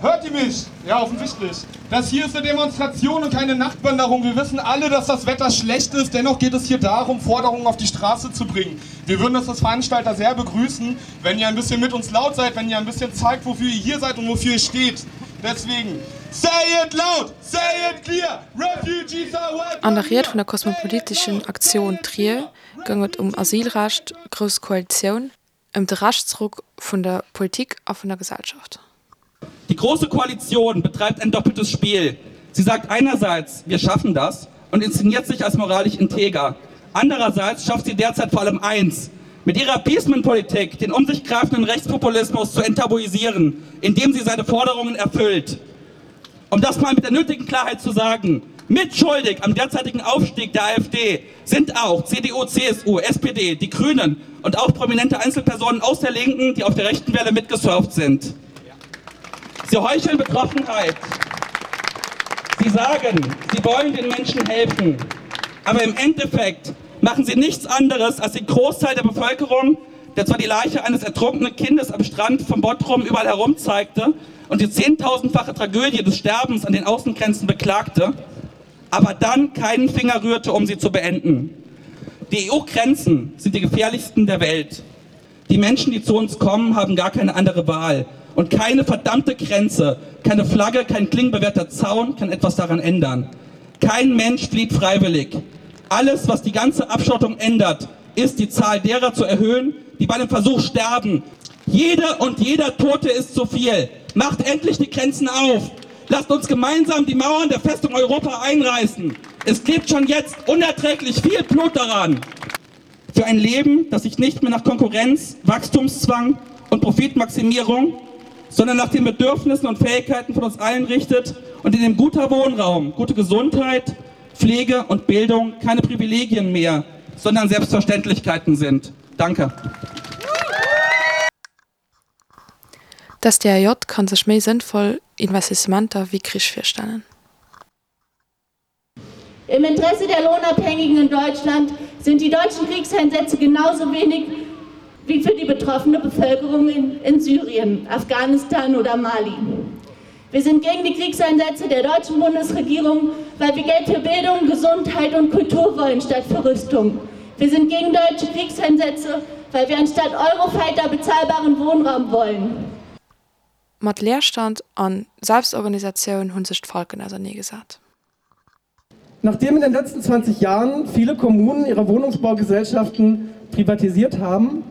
Hört ihr mich? Ja, offensichtlich. Das hier ist eine Demonstration und keine Nachtwanderung. Wir wissen alle, dass das Wetter schlecht ist. Dennoch geht es hier darum, Forderungen auf die Straße zu bringen. Wir würden das als Veranstalter sehr begrüßen, wenn ihr ein bisschen mit uns laut seid, wenn ihr ein bisschen zeigt, wofür ihr hier seid und wofür ihr steht. Deswegen, say it loud, say it clear, refugees are welcome. An der Rede von der kosmopolitischen Aktion Trier ging es um Asylrecht, große Koalition, um den Rechtsdruck von der Politik auf von der Gesellschaft. Die Große Koalition betreibt ein doppeltes Spiel. Sie sagt einerseits, wir schaffen das und inszeniert sich als moralisch integer. Andererseits schafft sie derzeit vor allem eins, mit ihrer Appeasement-Politik den um sich greifenden Rechtspopulismus zu enttabuisieren, indem sie seine Forderungen erfüllt. Um das mal mit der nötigen Klarheit zu sagen, mitschuldig am derzeitigen Aufstieg der AfD sind auch CDU, CSU, SPD, die Grünen und auch prominente Einzelpersonen aus der Linken, die auf der rechten Welle mitgesurft sind. Sie heucheln Betroffenheit. Sie sagen, sie wollen den Menschen helfen. Aber im Endeffekt machen sie nichts anderes, als den Großteil der Bevölkerung, der zwar die Leiche eines ertrunkenen Kindes am Strand von Bottrum überall herum zeigte und die zehntausendfache Tragödie des Sterbens an den Außengrenzen beklagte, aber dann keinen Finger rührte, um sie zu beenden. Die EU-Grenzen sind die gefährlichsten der Welt. Die Menschen, die zu uns kommen, haben gar keine andere Wahl. Und keine verdammte Grenze, keine Flagge, kein klingbewehrter Zaun kann etwas daran ändern. Kein Mensch flieht freiwillig. Alles, was die ganze Abschottung ändert, ist die Zahl derer zu erhöhen, die bei dem Versuch sterben. Jede und jeder Tote ist zu viel. Macht endlich die Grenzen auf. Lasst uns gemeinsam die Mauern der Festung Europa einreißen. Es klebt schon jetzt unerträglich viel Blut daran. Für ein Leben, das sich nicht mehr nach Konkurrenz, Wachstumszwang und Profitmaximierung, sondern nach den Bedürfnissen und Fähigkeiten von uns allen richtet und in dem guter Wohnraum, gute Gesundheit, Pflege und Bildung keine Privilegien mehr, sondern Selbstverständlichkeiten sind. Danke. Das DRJ kann sich mehr sinnvoll Investissementer wie Krisch verstellen. Im Interesse der Lohnabhängigen in Deutschland sind die deutschen Kriegseinsätze genauso wenig wie für die betroffene Bevölkerung in, in Syrien, Afghanistan oder Mali. Wir sind gegen die Kriegseinsätze der deutschen Bundesregierung, weil wir Geld für Bildung, Gesundheit und Kultur wollen statt für Rüstung. Wir sind gegen deutsche Kriegseinsätze, weil wir anstatt Eurofighter bezahlbaren Wohnraum wollen. Mat Leerstand an Selbstorganisation hun sich Falken also nie gesagt. Nachdem in den letzten 20 Jahren viele Kommunen ihre Wohnungsbaugesellschaften privatisiert haben,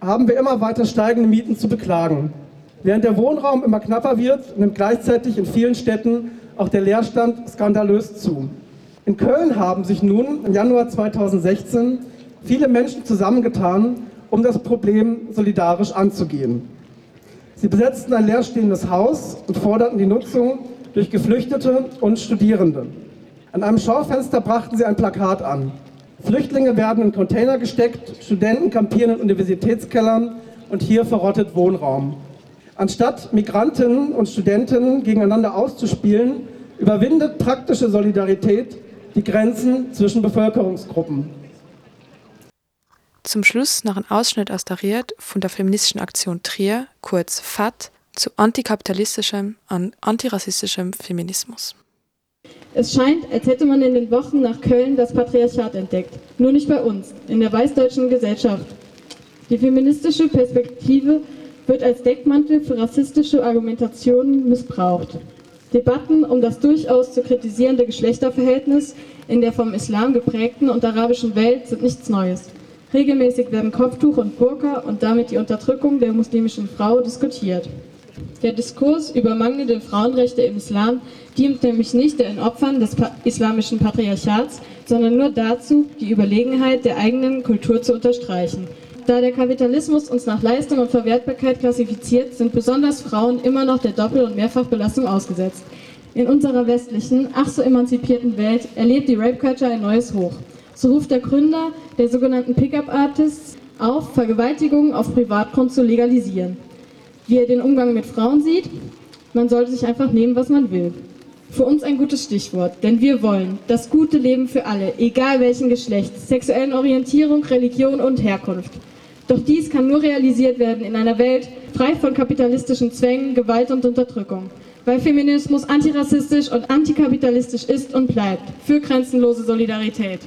haben wir immer weiter steigende Mieten zu beklagen. Während der Wohnraum immer knapper wird, nimmt gleichzeitig in vielen Städten auch der Leerstand skandalös zu. In Köln haben sich nun im Januar 2016 viele Menschen zusammengetan, um das Problem solidarisch anzugehen. Sie besetzten ein leerstehendes Haus und forderten die Nutzung durch Geflüchtete und Studierende. An einem Schaufenster brachten sie ein Plakat an. Flüchtlinge werden in Container gesteckt, Studenten kampieren in Universitätskellern und hier verrottet Wohnraum. Anstatt Migrantinnen und Studenten gegeneinander auszuspielen, überwindet praktische Solidarität die Grenzen zwischen Bevölkerungsgruppen. Zum Schluss noch ein Ausschnitt aus der Riert von der feministischen Aktion Trier, kurz FAT, zu antikapitalistischem an antirassistischem Feminismus. Es scheint, als hätte man in den Wochen nach Köln das Patriarchat entdeckt. Nur nicht bei uns, in der weißdeutschen Gesellschaft. Die feministische Perspektive wird als Deckmantel für rassistische Argumentationen missbraucht. Debatten um das durchaus zu kritisierende Geschlechterverhältnis in der vom Islam geprägten und arabischen Welt sind nichts Neues. Regelmäßig werden Kopftuch und Burka und damit die Unterdrückung der muslimischen Frau diskutiert. Der Diskurs über mangelnde Frauenrechte im Islam dient nämlich nicht den Opfern des islamischen Patriarchats, sondern nur dazu, die Überlegenheit der eigenen Kultur zu unterstreichen. Da der Kapitalismus uns nach Leistung und Verwertbarkeit klassifiziert, sind besonders Frauen immer noch der Doppel- und Mehrfachbelastung ausgesetzt. In unserer westlichen, ach so emanzipierten Welt erlebt die Rape Culture ein neues Hoch. So ruft der Gründer der sogenannten Pickup Artists auf, Vergewaltigungen auf Privatgrund zu legalisieren. Wie er den Umgang mit Frauen sieht, man sollte sich einfach nehmen, was man will. Für uns ein gutes Stichwort, denn wir wollen das gute Leben für alle, egal welchen Geschlechts, sexuellen Orientierung, Religion und Herkunft. Doch dies kann nur realisiert werden in einer Welt frei von kapitalistischen Zwängen, Gewalt und Unterdrückung. weil Feminismus antirassistisch und antikapitalistisch ist und bleibt. Für grenzenlose Solidarität.